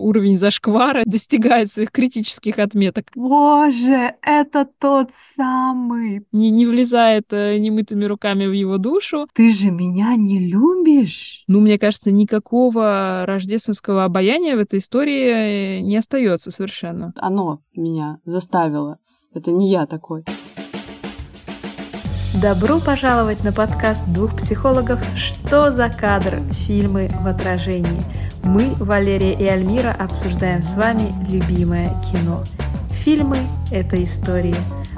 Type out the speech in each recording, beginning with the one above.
уровень зашквара достигает своих критических отметок. Боже, это тот самый. Не, не влезает э, немытыми руками в его душу. Ты же меня не любишь? Ну, мне кажется, никакого рождественского обаяния в этой истории э, не остается совершенно. Оно меня заставило. Это не я такой. Добро пожаловать на подкаст двух психологов «Что за кадр? Фильмы в отражении». Мы, Валерия и Альмира, обсуждаем с вами любимое кино. Фильмы – это истории,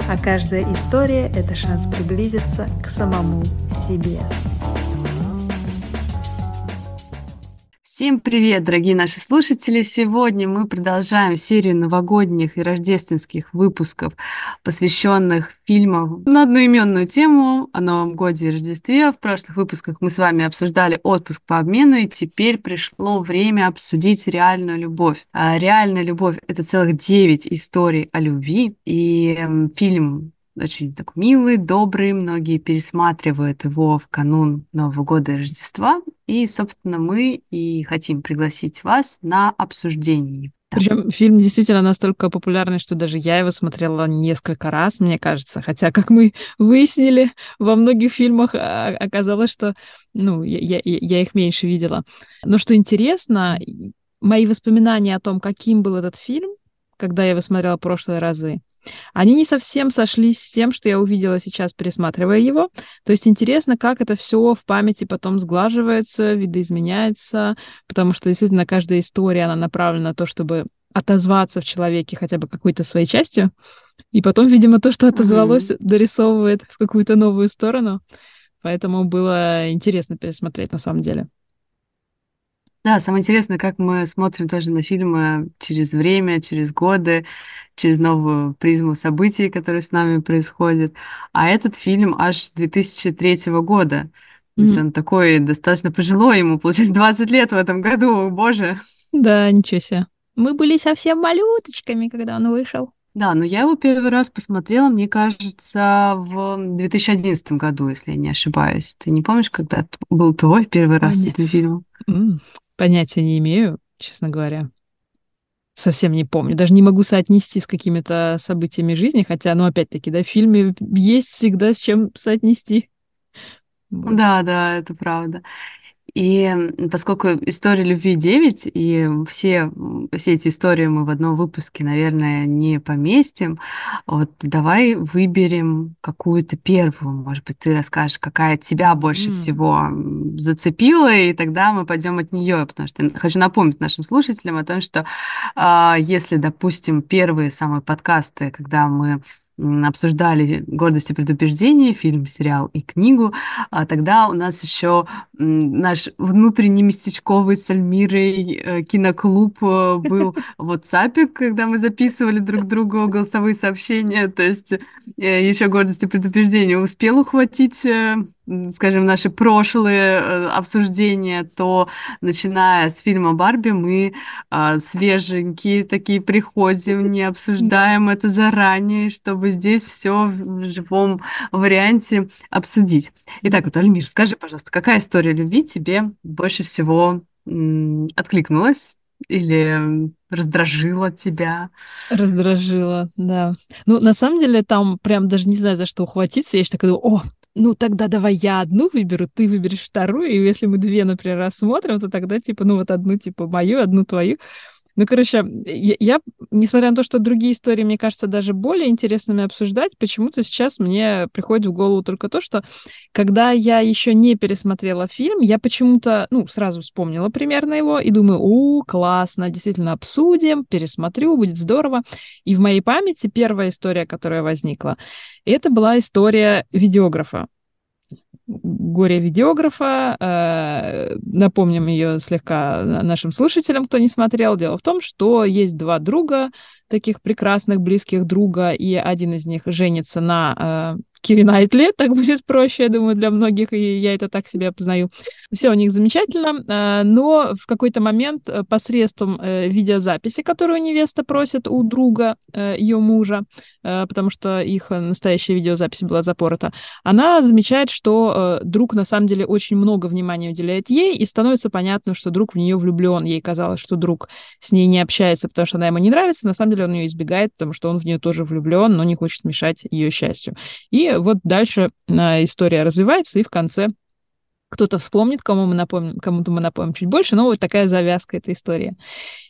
а каждая история – это шанс приблизиться к самому себе. Всем привет, дорогие наши слушатели! Сегодня мы продолжаем серию новогодних и рождественских выпусков, посвященных фильмам на одноименную тему о Новом Годе и Рождестве. В прошлых выпусках мы с вами обсуждали отпуск по обмену, и теперь пришло время обсудить реальную любовь. А реальная любовь — это целых девять историй о любви, и фильм очень так милый, добрый, многие пересматривают его в канун Нового года и Рождества, и, собственно, мы и хотим пригласить вас на обсуждение. Причем фильм действительно настолько популярный, что даже я его смотрела несколько раз, мне кажется. Хотя, как мы выяснили, во многих фильмах а, оказалось, что ну, я, я, я их меньше видела. Но что интересно, мои воспоминания о том, каким был этот фильм, когда я его смотрела прошлые разы, они не совсем сошлись с тем, что я увидела сейчас, пересматривая его. То есть интересно, как это все в памяти потом сглаживается, видоизменяется, потому что действительно каждая история, она направлена на то, чтобы отозваться в человеке хотя бы какой-то своей частью, и потом, видимо, то, что отозвалось, mm-hmm. дорисовывает в какую-то новую сторону. Поэтому было интересно пересмотреть на самом деле. Да, самое интересное, как мы смотрим тоже на фильмы через время, через годы, через новую призму событий, которые с нами происходят. А этот фильм аж 2003 года. То есть он такой достаточно пожилой, ему, получается, 20 лет в этом году, боже. Да, ничего себе. Мы были совсем малюточками, когда он вышел. Да, но я его первый раз посмотрела, мне кажется, в 2011 году, если я не ошибаюсь. Ты не помнишь, когда был твой первый раз с этим фильмом? Понятия не имею, честно говоря. Совсем не помню. Даже не могу соотнести с какими-то событиями жизни, хотя, ну, опять-таки, да, в фильме есть всегда с чем соотнести. Вот. Да, да, это правда. И поскольку история любви 9, и все, все эти истории мы в одном выпуске, наверное, не поместим, вот давай выберем какую-то первую. Может быть, ты расскажешь, какая тебя больше mm. всего зацепила, и тогда мы пойдем от нее, потому что хочу напомнить нашим слушателям о том, что э, если, допустим, первые самые подкасты, когда мы обсуждали «Гордость и предубеждение», фильм, сериал и книгу, а тогда у нас еще наш внутренний местечковый с Альмирой э, киноклуб э, был в WhatsApp, когда мы записывали друг другу голосовые сообщения, то есть э, еще «Гордость и предубеждение» успел ухватить скажем, наши прошлые э, обсуждения, то начиная с фильма Барби мы а, свеженькие такие приходим, не обсуждаем это заранее, чтобы здесь все в живом варианте обсудить. Итак, вот, Альмир, скажи, пожалуйста, какая история любви тебе больше всего откликнулась? или раздражила тебя? Раздражила, да. Ну, на самом деле, там прям даже не знаю, за что ухватиться. Я еще такая думаю, о, ну тогда давай я одну выберу, ты выберешь вторую, и если мы две, например, рассмотрим, то тогда типа, ну вот одну типа мою, одну твою. Ну, короче, я, я, несмотря на то, что другие истории, мне кажется, даже более интересными обсуждать, почему-то сейчас мне приходит в голову только то, что когда я еще не пересмотрела фильм, я почему-то, ну, сразу вспомнила примерно его и думаю, о, классно, действительно обсудим, пересмотрю, будет здорово. И в моей памяти первая история, которая возникла, это была история видеографа горе-видеографа. Э, напомним ее слегка нашим слушателям, кто не смотрел. Дело в том, что есть два друга, таких прекрасных, близких друга, и один из них женится на э, Кири Найтли, так будет проще, я думаю, для многих, и я это так себе познаю. Все у них замечательно, э, но в какой-то момент посредством видеозаписи, которую невеста просит у друга ее мужа, э, потому что их настоящая видеозапись была запорота, она замечает, что э, друг на самом деле очень много внимания уделяет ей, и становится понятно, что друг в нее влюблен. Ей казалось, что друг с ней не общается, потому что она ему не нравится. На самом деле он ее избегает, потому что он в нее тоже влюблен, но не хочет мешать ее счастью. И вот дальше история развивается, и в конце кто-то вспомнит, кому мы напомним, кому-то мы напомним чуть больше, но вот такая завязка этой истории.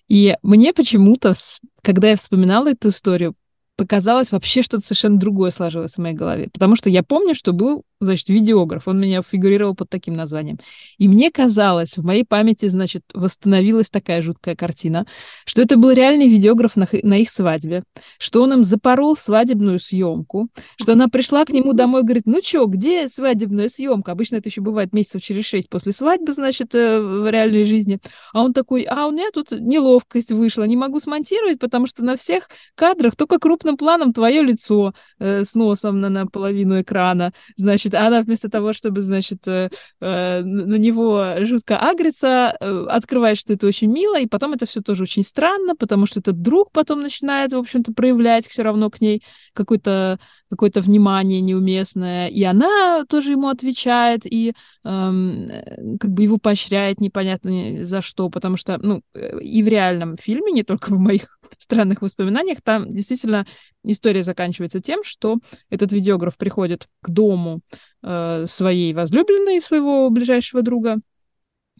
И мне почему-то, когда я вспоминала эту историю, показалось вообще что-то совершенно другое сложилось в моей голове. Потому что я помню, что был значит, видеограф. Он меня фигурировал под таким названием. И мне казалось, в моей памяти, значит, восстановилась такая жуткая картина, что это был реальный видеограф на, на их свадьбе, что он им запорол свадебную съемку, что она пришла к нему домой и говорит, ну что, где свадебная съемка? Обычно это еще бывает месяцев через шесть после свадьбы, значит, э, в реальной жизни. А он такой, а у меня тут неловкость вышла, не могу смонтировать, потому что на всех кадрах только крупным планом твое лицо э, с носом на, на половину экрана, значит, значит, она вместо того, чтобы, значит, э, э, на него жутко агриться, э, открывает, что это очень мило, и потом это все тоже очень странно, потому что этот друг потом начинает, в общем-то, проявлять все равно к ней какое-то какое-то внимание неуместное, и она тоже ему отвечает, и эм, как бы его поощряет непонятно за что, потому что, ну, и в реальном фильме, не только в моих странных воспоминаниях, там действительно история заканчивается тем, что этот видеограф приходит к дому э, своей возлюбленной, своего ближайшего друга,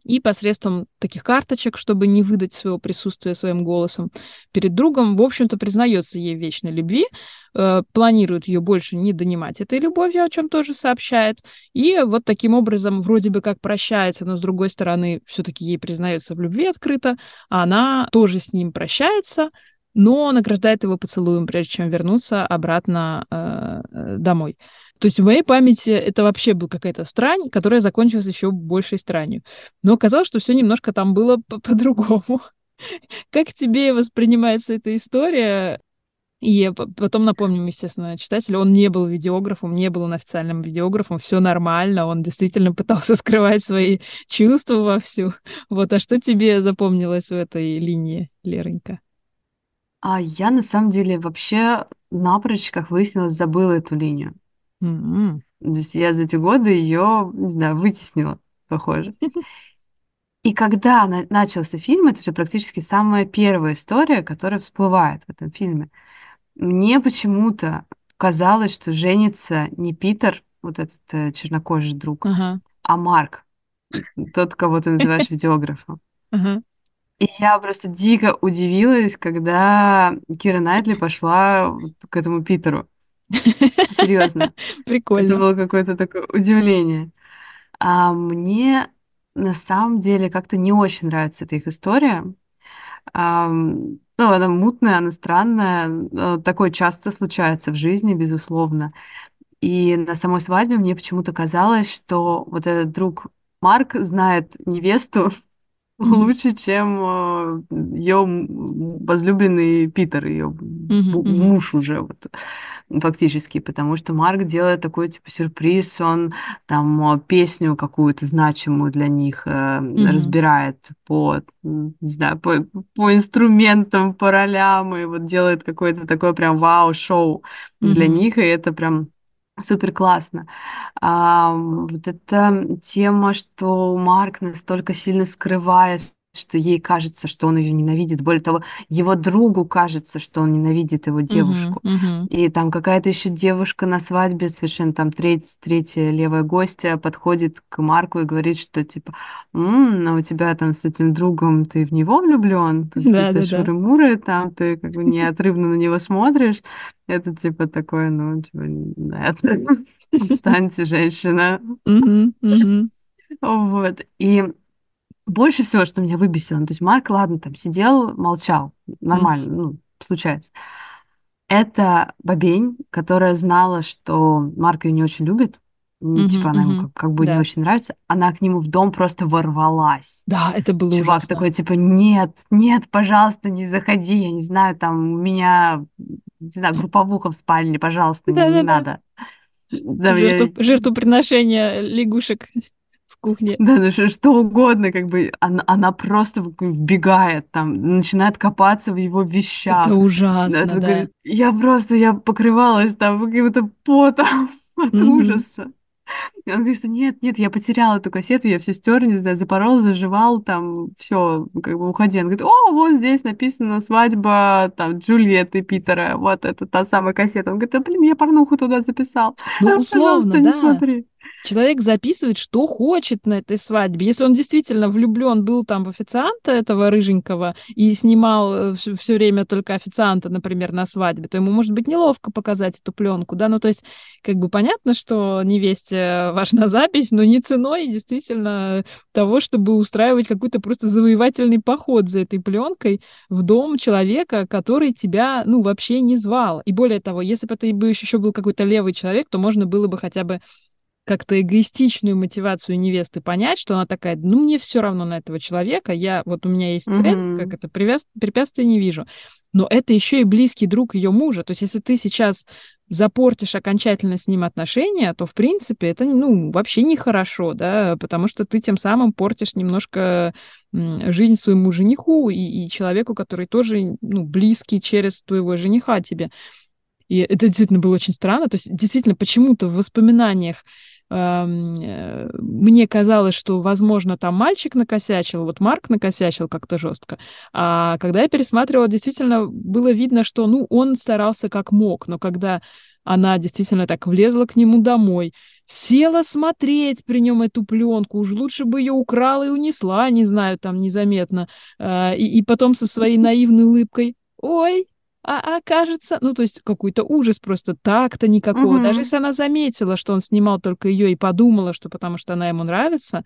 и посредством таких карточек, чтобы не выдать своего присутствия своим голосом перед другом, в общем-то, признается ей вечной любви, э, планирует ее больше не донимать этой любовью, о чем тоже сообщает, и вот таким образом вроде бы как прощается, но с другой стороны все-таки ей признается в любви открыто, а она тоже с ним прощается, но награждает его поцелуем, прежде чем вернуться обратно э, э домой. То есть в моей памяти это вообще была какая-то странь, которая закончилась еще большей странью. Но оказалось, что все немножко там было по-другому. Как тебе воспринимается эта история? И потом напомним, естественно, читателю, он не был видеографом, не был он официальным видеографом, все нормально, он действительно пытался скрывать свои чувства вовсю. Вот, а что тебе запомнилось в этой линии, Леронька? А я на самом деле вообще напрочь, как выяснилось, забыла эту линию. То есть я за эти годы ее, не знаю, вытеснила, похоже. И когда на- начался фильм, это же практически самая первая история, которая всплывает в этом фильме. Мне почему-то казалось, что женится не Питер, вот этот э, чернокожий друг, uh-huh. а Марк, тот, кого ты называешь видеографом. Uh-huh. И я просто дико удивилась, когда Кира Найтли пошла к этому Питеру. Серьезно. Прикольно. Это было какое-то такое удивление. А мне на самом деле как-то не очень нравится эта их история. А, ну, она мутная, она странная. Такое часто случается в жизни, безусловно. И на самой свадьбе мне почему-то казалось, что вот этот друг Марк знает невесту лучше, чем э, ее возлюбленный Питер, ее муж уже вот фактически, потому что Марк делает такой типа сюрприз, он там песню какую-то значимую для них э, разбирает по, не знаю, по, по инструментам, по ролям, и вот делает какое-то такое прям вау-шоу для них, и это прям Супер классно. А, вот эта тема, что Марк настолько сильно скрывает, что ей кажется, что он ее ненавидит. Более того, его другу кажется, что он ненавидит его девушку. Uh-huh, uh-huh. И там какая-то еще девушка на свадьбе, совершенно там треть, третья левая гостья, подходит к Марку и говорит, что типа, м-м, а у тебя там с этим другом ты в него влюблен, да, ты да, шуры-муры, там ты как бы неотрывно на него смотришь. Это типа такое, ну, типа, нет, отстаньте, женщина. Вот. И больше всего, что меня выбесило, ну, то есть Марк, ладно, там сидел, молчал, нормально, mm. ну, случается. Это бабень, которая знала, что Марк ее не очень любит, mm-hmm, типа она ему как, как бы да. не очень нравится, она к нему в дом просто ворвалась. Да, это было Чувак ужасно. такой, типа, нет, нет, пожалуйста, не заходи, я не знаю, там у меня, не знаю, групповуха в спальне, пожалуйста, не, не надо. Да, Жертву, я... Жертвоприношение лягушек кухне. Да, ну что, что угодно, как бы она, она просто вбегает там, начинает копаться в его вещах. Это ужасно, Это, да. Говорит, я просто, я покрывалась там каким-то потом от mm-hmm. ужаса. И он говорит, что нет, нет, я потерял эту кассету, я все стер, не знаю, запорол, заживал, там, все, как бы уходи. Он говорит, о, вот здесь написано свадьба, там, Джульетты Питера, вот это та самая кассета. Он говорит, да, блин, я порнуху туда записал. Ну, условно, Пожалуйста, да. не смотри человек записывает, что хочет на этой свадьбе. Если он действительно влюблен был там в официанта этого рыженького и снимал все, э, все время только официанта, например, на свадьбе, то ему может быть неловко показать эту пленку, да, ну то есть как бы понятно, что невесте важна запись, но не ценой действительно того, чтобы устраивать какой-то просто завоевательный поход за этой пленкой в дом человека, который тебя, ну, вообще не звал. И более того, если бы это еще был какой-то левый человек, то можно было бы хотя бы как-то эгоистичную мотивацию невесты понять, что она такая, ну, мне все равно на этого человека, я, вот у меня есть цель, mm-hmm. как это, привяз, препятствия не вижу. Но это еще и близкий друг ее мужа. То есть, если ты сейчас запортишь окончательно с ним отношения, то, в принципе, это, ну, вообще нехорошо, да, потому что ты тем самым портишь немножко жизнь своему жениху и, и человеку, который тоже, ну, близкий через твоего жениха тебе. И это действительно было очень странно. То есть, действительно, почему-то в воспоминаниях мне казалось, что, возможно, там мальчик накосячил, вот Марк накосячил как-то жестко. А когда я пересматривала, действительно было видно, что, ну, он старался как мог, но когда она действительно так влезла к нему домой, села смотреть при нем эту пленку, уж лучше бы ее украла и унесла, не знаю, там незаметно, э, и, и потом со своей наивной улыбкой, ой, а, а кажется, ну, то есть какой-то ужас просто, так-то никакого. Угу. Даже если она заметила, что он снимал только ее и подумала, что потому что она ему нравится,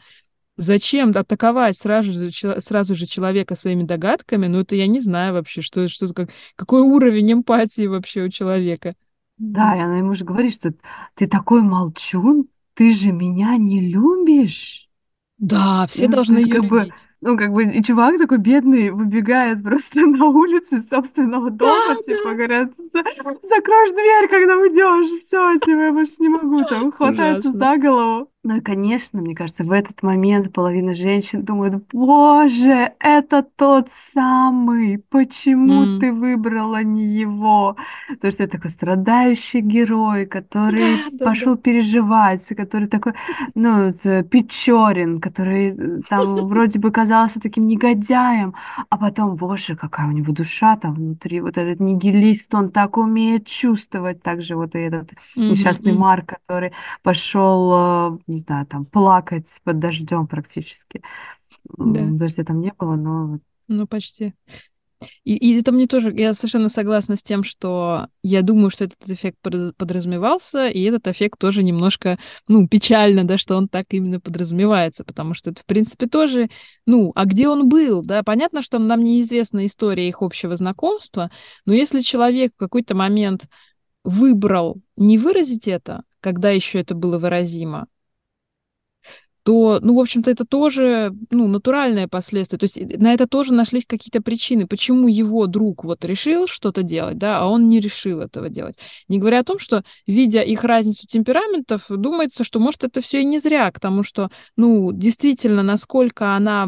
зачем атаковать сразу же, сразу же человека своими догадками? Ну, это я не знаю вообще, что, что как, какой уровень эмпатии вообще у человека. Да, и она ему же говорит, что ты такой молчун, ты же меня не любишь. Да, все должны ее как любить. Бы, ну, как бы, и чувак такой бедный выбегает просто на улицу из собственного дома, да, типа, да. говорят, закроешь дверь, когда уйдешь, все, типа, я больше не могу, там, хватается Ужасно. за голову. Ну и, конечно, мне кажется, в этот момент половина женщин думает, боже, это тот самый, почему mm. ты выбрала не его? То есть это такой страдающий герой, который да, пошел да. переживать, который такой, ну, Печорин, который э, там вроде бы казался таким негодяем, а потом, боже, какая у него душа там внутри, вот этот нигилист, он так умеет чувствовать, также вот и этот mm-hmm. несчастный Марк, который пошел э, знаю, там плакать под дождем практически. Да. Дождя там не было, но... Ну, почти. И, и это мне тоже, я совершенно согласна с тем, что я думаю, что этот эффект подразумевался, и этот эффект тоже немножко, ну, печально, да, что он так именно подразумевается, потому что это, в принципе, тоже, ну, а где он был, да, понятно, что нам неизвестна история их общего знакомства, но если человек в какой-то момент выбрал не выразить это, когда еще это было выразимо, то, ну, в общем-то, это тоже, ну, натуральное последствие. То есть на это тоже нашлись какие-то причины, почему его друг вот решил что-то делать, да, а он не решил этого делать. Не говоря о том, что, видя их разницу темпераментов, думается, что, может, это все и не зря, к тому, что, ну, действительно, насколько она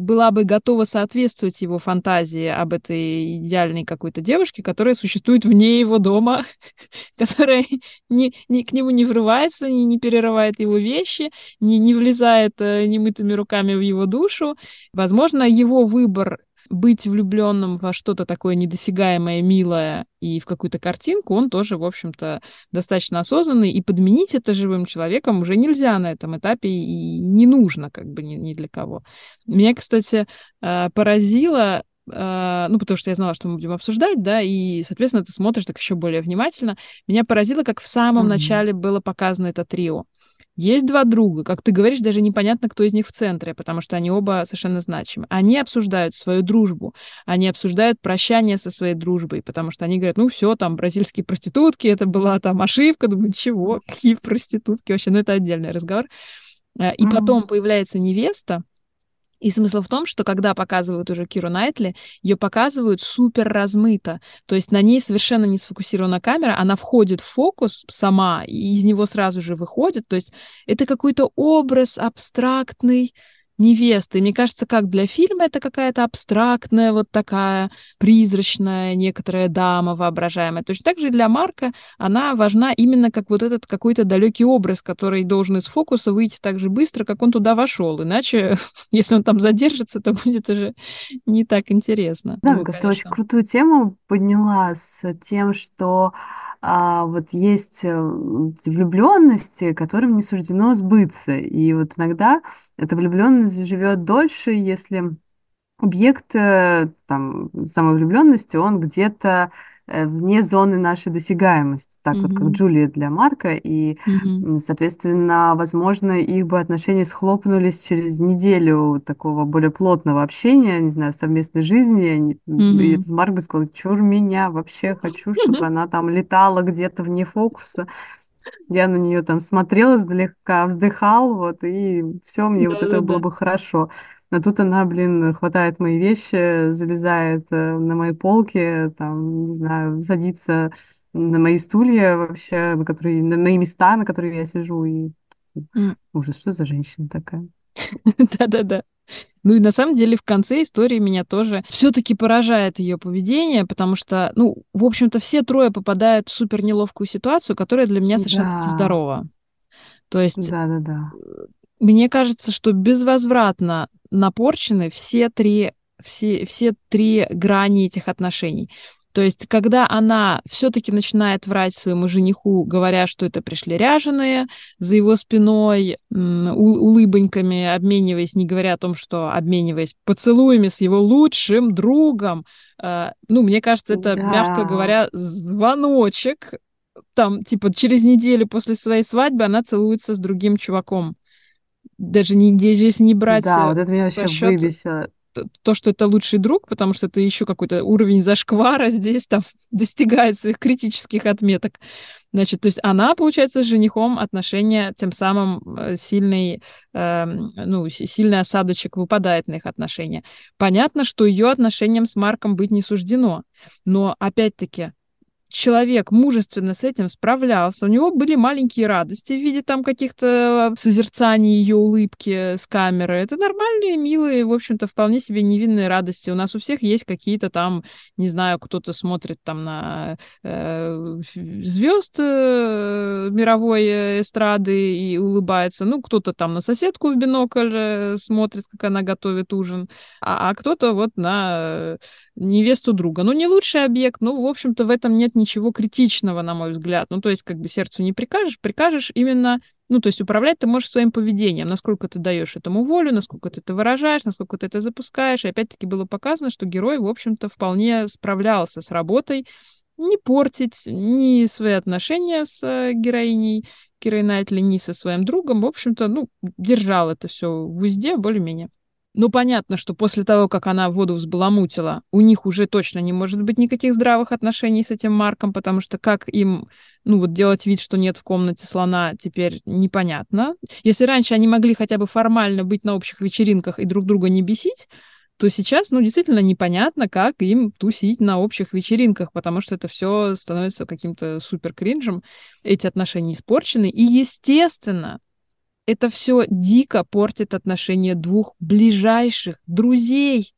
была бы готова соответствовать его фантазии об этой идеальной какой-то девушке, которая существует вне его дома, которая не, не, к нему не врывается, не, не перерывает его вещи, не, не влезает э, немытыми руками в его душу. Возможно, его выбор быть влюбленным во что-то такое недосягаемое, милое и в какую-то картинку, он тоже, в общем-то, достаточно осознанный, и подменить это живым человеком уже нельзя на этом этапе и не нужно как бы ни, ни для кого. Меня, кстати, э, поразило э, ну, потому что я знала, что мы будем обсуждать, да, и, соответственно, ты смотришь так еще более внимательно. Меня поразило, как в самом mm-hmm. начале было показано это трио. Есть два друга, как ты говоришь, даже непонятно, кто из них в центре, потому что они оба совершенно значимы. Они обсуждают свою дружбу, они обсуждают прощание со своей дружбой, потому что они говорят, ну все, там бразильские проститутки, это была там ошибка, думаю, чего, какие проститутки вообще, ну это отдельный разговор. Э, и потом появляется невеста, И смысл в том, что когда показывают уже Киру Найтли, ее показывают супер размыто. То есть на ней совершенно не сфокусирована камера, она входит в фокус сама, и из него сразу же выходит. То есть это какой-то образ абстрактный, невесты. Мне кажется, как для фильма это какая-то абстрактная, вот такая призрачная некоторая дама воображаемая. Точно так же для Марка она важна именно как вот этот какой-то далекий образ, который должен из фокуса выйти так же быстро, как он туда вошел. Иначе, если он там задержится, то будет уже не так интересно. Да, ну, ты очень крутую тему подняла с тем, что а вот есть э, влюбленности, которым не суждено сбыться. И вот иногда эта влюбленность живет дольше, если объект э, там, самовлюбленности, он где-то вне зоны нашей досягаемости, так mm-hmm. вот как Джулия для Марка, и, mm-hmm. соответственно, возможно, их бы отношения схлопнулись через неделю такого более плотного общения, не знаю, совместной жизни, mm-hmm. и этот Марк бы сказал, чур меня, вообще хочу, чтобы она там летала где-то вне фокуса, я на нее там смотрела издалека, вздыхал, вот, и все, мне да, вот это да, было бы хорошо. А тут она, блин, хватает мои вещи, залезает э, на мои полки, там, не знаю, садится на мои стулья вообще, на которые, на мои места, на которые я сижу, и mm. ужас, что за женщина такая? Да-да-да. Ну и на самом деле в конце истории меня тоже все-таки поражает ее поведение, потому что, ну, в общем-то, все трое попадают в супер неловкую ситуацию, которая для меня совершенно да. здорова. То есть да, да, да. мне кажется, что безвозвратно напорчены все три, все, все три грани этих отношений. То есть, когда она все-таки начинает врать своему жениху, говоря, что это пришли ряженые, за его спиной улыбоньками обмениваясь, не говоря о том, что обмениваясь поцелуями с его лучшим другом, э, ну, мне кажется, это, да. мягко говоря, звоночек. Там, типа, через неделю после своей свадьбы она целуется с другим чуваком даже не, здесь не брать Да, вот это меня вообще счет, выбесило. То, что это лучший друг, потому что это еще какой-то уровень зашквара здесь там достигает своих критических отметок. Значит, то есть она, получается, с женихом отношения тем самым э, сильный, э, ну, сильный осадочек выпадает на их отношения. Понятно, что ее отношениям с Марком быть не суждено. Но, опять-таки, человек мужественно с этим справлялся. У него были маленькие радости в виде там каких-то созерцаний ее улыбки с камеры. Это нормальные, милые, в общем-то, вполне себе невинные радости. У нас у всех есть какие-то там, не знаю, кто-то смотрит там на э, звезд э, мировой эстрады и улыбается. Ну, кто-то там на соседку в бинокль э, смотрит, как она готовит ужин. А, а кто-то вот на невесту друга. Ну, не лучший объект, но, в общем-то, в этом нет ничего критичного, на мой взгляд. Ну, то есть, как бы сердцу не прикажешь, прикажешь именно, ну, то есть управлять ты можешь своим поведением, насколько ты даешь этому волю, насколько ты это выражаешь, насколько ты это запускаешь. И опять-таки было показано, что герой, в общем-то, вполне справлялся с работой, не портить ни свои отношения с э, героиней Кирой Найтли, ни со своим другом. В общем-то, ну, держал это все в узде более-менее. Ну, понятно, что после того, как она воду взбаламутила, у них уже точно не может быть никаких здравых отношений с этим Марком, потому что как им, ну, вот делать вид, что нет в комнате слона, теперь непонятно. Если раньше они могли хотя бы формально быть на общих вечеринках и друг друга не бесить, то сейчас, ну, действительно непонятно, как им тусить на общих вечеринках, потому что это все становится каким-то супер кринжем, эти отношения испорчены. И, естественно, это все дико портит отношения двух ближайших друзей.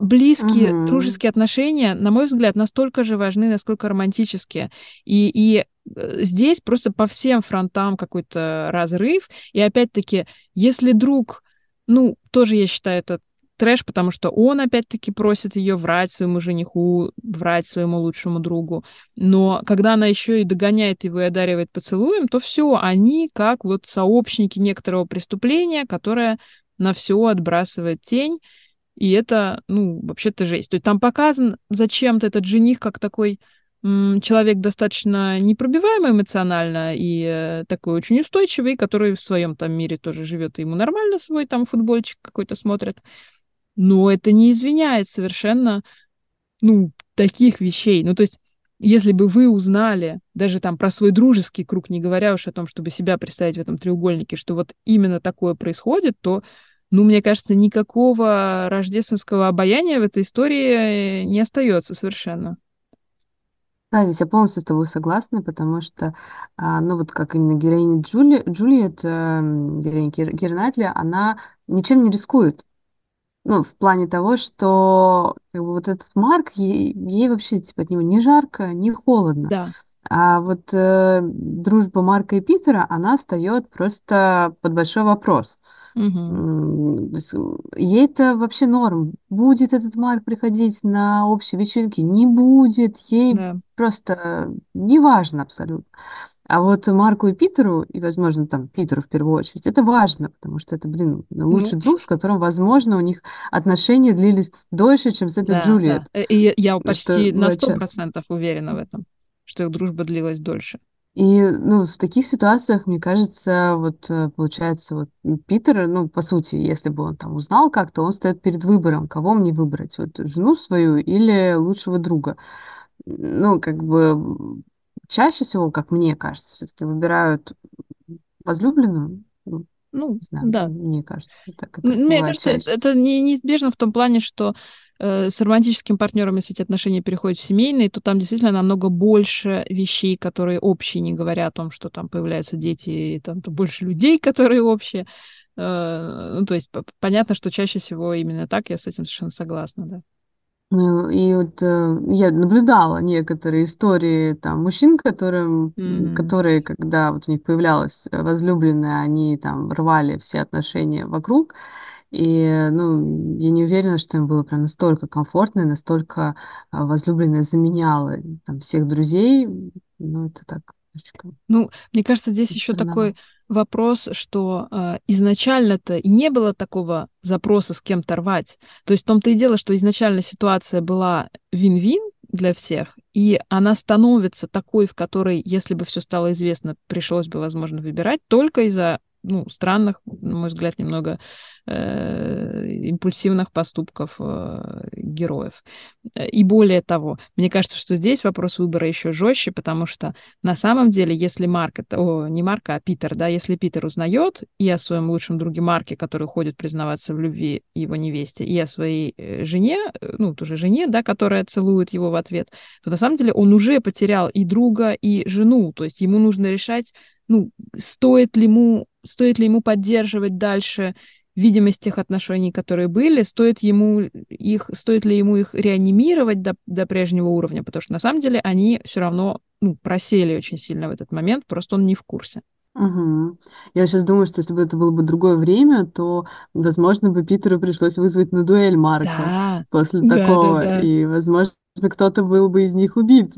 Близкие uh-huh. дружеские отношения, на мой взгляд, настолько же важны, насколько романтические. И, и э, здесь просто по всем фронтам какой-то разрыв. И опять-таки, если друг, ну, тоже я считаю это трэш, потому что он опять-таки просит ее врать своему жениху, врать своему лучшему другу. Но когда она еще и догоняет его и одаривает поцелуем, то все, они как вот сообщники некоторого преступления, которое на все отбрасывает тень. И это, ну, вообще-то жесть. То есть там показан зачем-то этот жених как такой человек достаточно непробиваемый эмоционально и э, такой очень устойчивый, который в своем там мире тоже живет, и ему нормально свой там футбольчик какой-то смотрит. Но это не извиняет совершенно, ну, таких вещей. Ну, то есть, если бы вы узнали даже там про свой дружеский круг, не говоря уж о том, чтобы себя представить в этом треугольнике, что вот именно такое происходит, то ну, мне кажется, никакого рождественского обаяния в этой истории не остается совершенно. Да, здесь я полностью с тобой согласна, потому что, а, ну вот как именно героиня Джули, Джулиет, эм, героиня Кира Найтли, она ничем не рискует. Ну, в плане того, что как бы, вот этот Марк, ей, ей вообще типа от него не жарко, не холодно. Да. А вот э, дружба Марка и Питера, она встает просто под большой вопрос. Угу. Ей-то вообще норм. Будет этот Марк приходить на общие вечеринки? Не будет. Ей Да. просто неважно абсолютно. А вот Марку и Питеру, и, возможно, там Питеру в первую очередь, это важно, потому что это, блин, лучший Ну, друг, с которым, возможно, у них отношения длились дольше, чем с этой да, Джулиет, да. И я что почти на бывает сто процентов уверена в этом, что их дружба длилась дольше. И, ну, в таких ситуациях, мне кажется, вот э, получается, вот Питер, ну, по сути, если бы он там узнал как-то, он стоит перед выбором, кого мне выбрать, вот жену свою или лучшего друга. Ну, как бы чаще всего, как мне кажется, все-таки выбирают возлюбленную. Ну, Ну, не знаю, да. мне кажется, так это Мне кажется, чаще. это не- неизбежно в том плане, что э, с романтическим партнером, если эти отношения переходят в семейные, то там действительно намного больше вещей, которые общие, не говоря о том, что там появляются дети, и там то больше людей, которые общие. Э, ну, то есть понятно, что чаще всего именно так, я с этим совершенно согласна, да. Ну, и вот э, я наблюдала некоторые истории там мужчин, которым, Мгм. которые, когда вот у них появлялась э, возлюбленная, они там рвали все отношения вокруг. И, ну, я не уверена, что им было прям настолько комфортно, и настолько а, возлюбленная заменяла там всех друзей. Ну, это так Ну, мне кажется, здесь еще такой вопрос, что э, изначально-то и не было такого запроса с кем-то рвать. То есть в том-то и дело, что изначально ситуация была вин-вин для всех, и она становится такой, в которой, если бы все стало известно, пришлось бы, возможно, выбирать только из-за ну, странных, на мой взгляд, немного э, импульсивных поступков э, героев. И более того, мне кажется, что здесь вопрос выбора еще жестче, потому что на самом деле, если Марк, это, о, не Марк, а Питер, да, если Питер узнает и о своем лучшем друге Марке, который ходит признаваться в любви его невесте, и о своей э, жене, э, ну, тоже жене, да, которая целует его в ответ, то на самом деле он уже потерял и друга, и жену, то есть ему нужно решать, ну, стоит ли ему, стоит ли ему поддерживать дальше видимость тех отношений, которые были, стоит ему их, стоит ли ему их реанимировать до, до прежнего уровня, потому что на самом деле они все равно ну, просели очень сильно в этот момент, просто он не в курсе. Угу. Я сейчас думаю, что если бы это было бы другое время, то, возможно, бы Питеру пришлось вызвать на дуэль Марка Да, после да, да, такого, да. и, возможно, кто-то был бы из них убит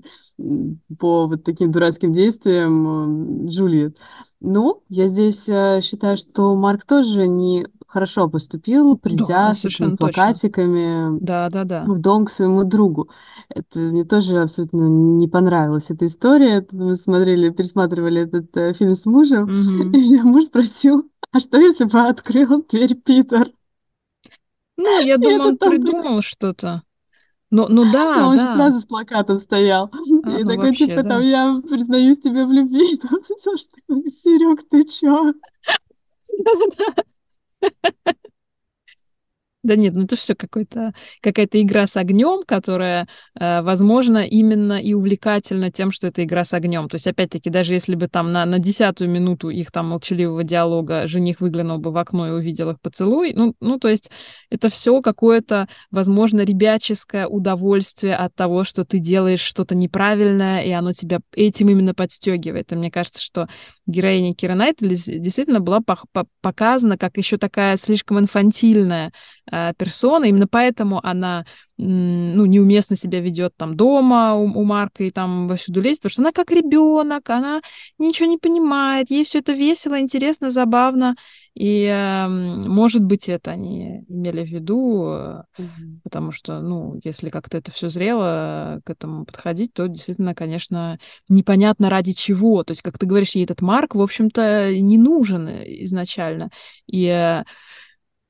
по вот таким дурацким действиям Джульет. Ну, я здесь э, считаю, что Марк тоже не хорошо поступил, придя Да, с этими плакатиками Да, да, да. в дом к своему другу. Это мне тоже абсолютно не понравилась эта история. Мы смотрели, пересматривали этот э, фильм с мужем, Мгм. и меня муж спросил, а что если бы открыл дверь Питер? Ну, я думаю, он придумал что-то. Но, ну Но да, он же да. сразу с плакатом стоял. А, И ну такой, вообще, типа, да. там, я признаюсь тебе в любви. Серег, ты чё? Да нет, ну это все какой-то какая-то игра с огнем, которая, э, возможно, именно и увлекательна тем, что это игра с огнем. То есть, опять-таки, даже если бы там на, на десятую минуту их там молчаливого диалога жених выглянул бы в окно и увидел их поцелуй, ну, ну то есть это все какое-то, возможно, ребяческое удовольствие от того, что ты делаешь что-то неправильное, и оно тебя этим именно подстегивает. И мне кажется, что героиня Кира Найтли действительно была показана как еще такая слишком инфантильная э, персона, именно поэтому она ну, неуместно себя ведет там дома у, у Марка и там вовсюду лезть, потому что она как ребенок, она ничего не понимает, ей все это весело, интересно, забавно, и, э, может быть, это они имели в виду, mm-hmm. потому что, ну, если как-то это все зрело к этому подходить, то действительно, конечно, непонятно ради чего. То есть, как ты говоришь, ей этот Марк, в общем-то, не нужен изначально. И э,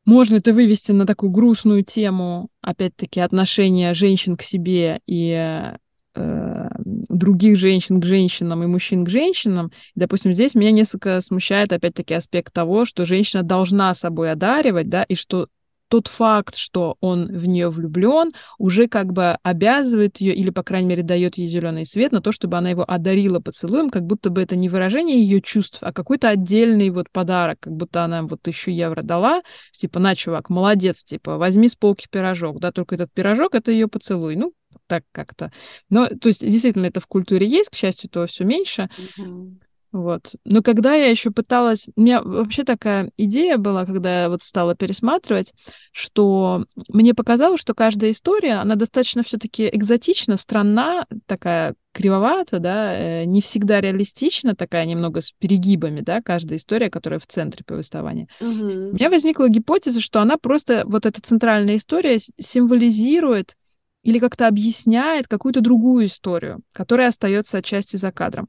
можно это вывести на такую грустную тему, опять-таки, отношения женщин к себе и э, других женщин к женщинам и мужчин к женщинам. Допустим, здесь меня несколько смущает опять-таки аспект того, что женщина должна собой одаривать, да, и что тот факт, что он в нее влюблен, уже как бы обязывает ее, или, по крайней мере, дает ей зеленый свет на то, чтобы она его одарила поцелуем, как будто бы это не выражение ее чувств, а какой-то отдельный вот подарок, как будто она вот тысячу евро дала, типа, на, чувак, молодец, типа, возьми с полки пирожок, да, только этот пирожок — это ее поцелуй. Ну, так как-то. Но, то есть, действительно, это в культуре есть, к счастью, этого все меньше. Mm-hmm. Вот. Но когда я еще пыталась... У меня вообще такая идея была, когда я вот стала пересматривать, что мне показалось, что каждая история, она достаточно все-таки экзотична, странна, такая кривовата, да, э, не всегда реалистична, такая немного с перегибами, да, каждая история, которая в центре повествования. Угу. У меня возникла гипотеза, что она просто, вот эта центральная история символизирует или как-то объясняет какую-то другую историю, которая остается отчасти за кадром.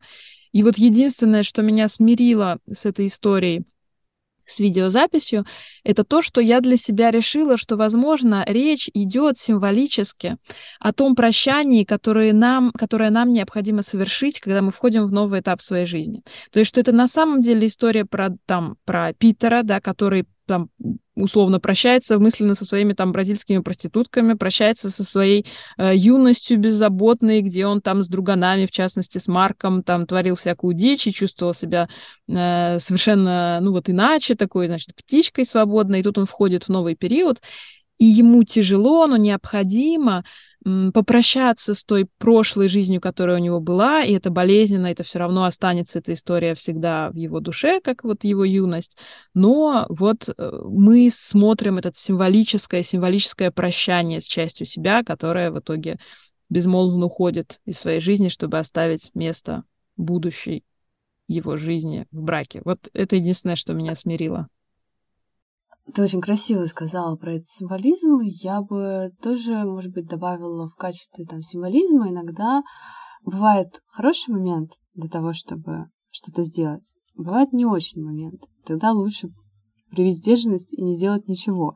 И вот единственное, что меня смирило с этой историей, с видеозаписью, это то, что я для себя решила, что, возможно, речь идет символически о том прощании, которое нам, которое нам необходимо совершить, когда мы входим в новый этап своей жизни. То есть, что это на самом деле история про, там, про Питера, да, который там условно прощается мысленно со своими там бразильскими проститутками, прощается со своей э, юностью беззаботной, где он там с друганами, в частности с Марком, там творил всякую дичь и чувствовал себя э, совершенно, ну вот иначе, такой, значит, птичкой свободной, и тут он входит в новый период, и ему тяжело, но необходимо попрощаться с той прошлой жизнью, которая у него была, и это болезненно, это все равно останется эта история всегда в его душе, как вот его юность. Но вот э, мы смотрим это символическое, символическое прощание с частью себя, которое в итоге безмолвно уходит из своей жизни, чтобы оставить место будущей его жизни в браке. Вот это единственное, что меня смирило. Ты очень красиво сказала про этот символизм. Я бы тоже, может быть, добавила в качестве там, символизма иногда бывает хороший момент для того, чтобы что-то сделать. Бывает не очень момент. Тогда лучше проявить сдержанность и не сделать ничего.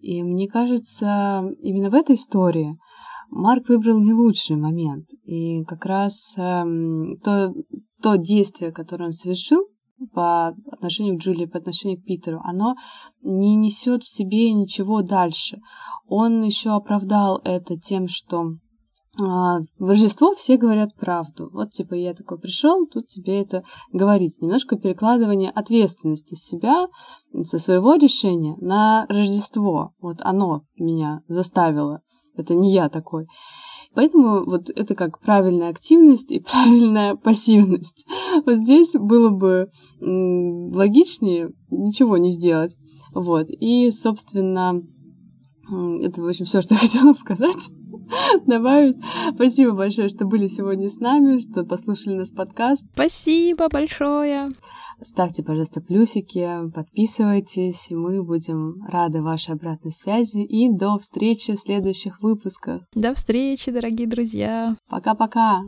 И мне кажется, именно в этой истории Марк выбрал не лучший момент. И как раз эм, то, то действие, которое он совершил, по отношению к Джулии, по отношению к Питеру, оно не несет в себе ничего дальше. Он еще оправдал это тем, что а, в Рождество все говорят правду. Вот, типа, я такой пришел, тут тебе это говорить. Немножко перекладывание ответственности себя, со своего решения на Рождество. Вот оно меня заставило. Это не я такой. Поэтому вот это как правильная активность и правильная пассивность. Вот здесь было бы логичнее ничего не сделать. Вот. И, собственно, это, в общем, все, что я хотела сказать. Добавить. Спасибо большое, что были сегодня с нами, что послушали нас подкаст. Спасибо большое. Ставьте, пожалуйста, плюсики, подписывайтесь, мы будем рады вашей обратной связи и до встречи в следующих выпусках. До встречи, дорогие друзья. Пока-пока.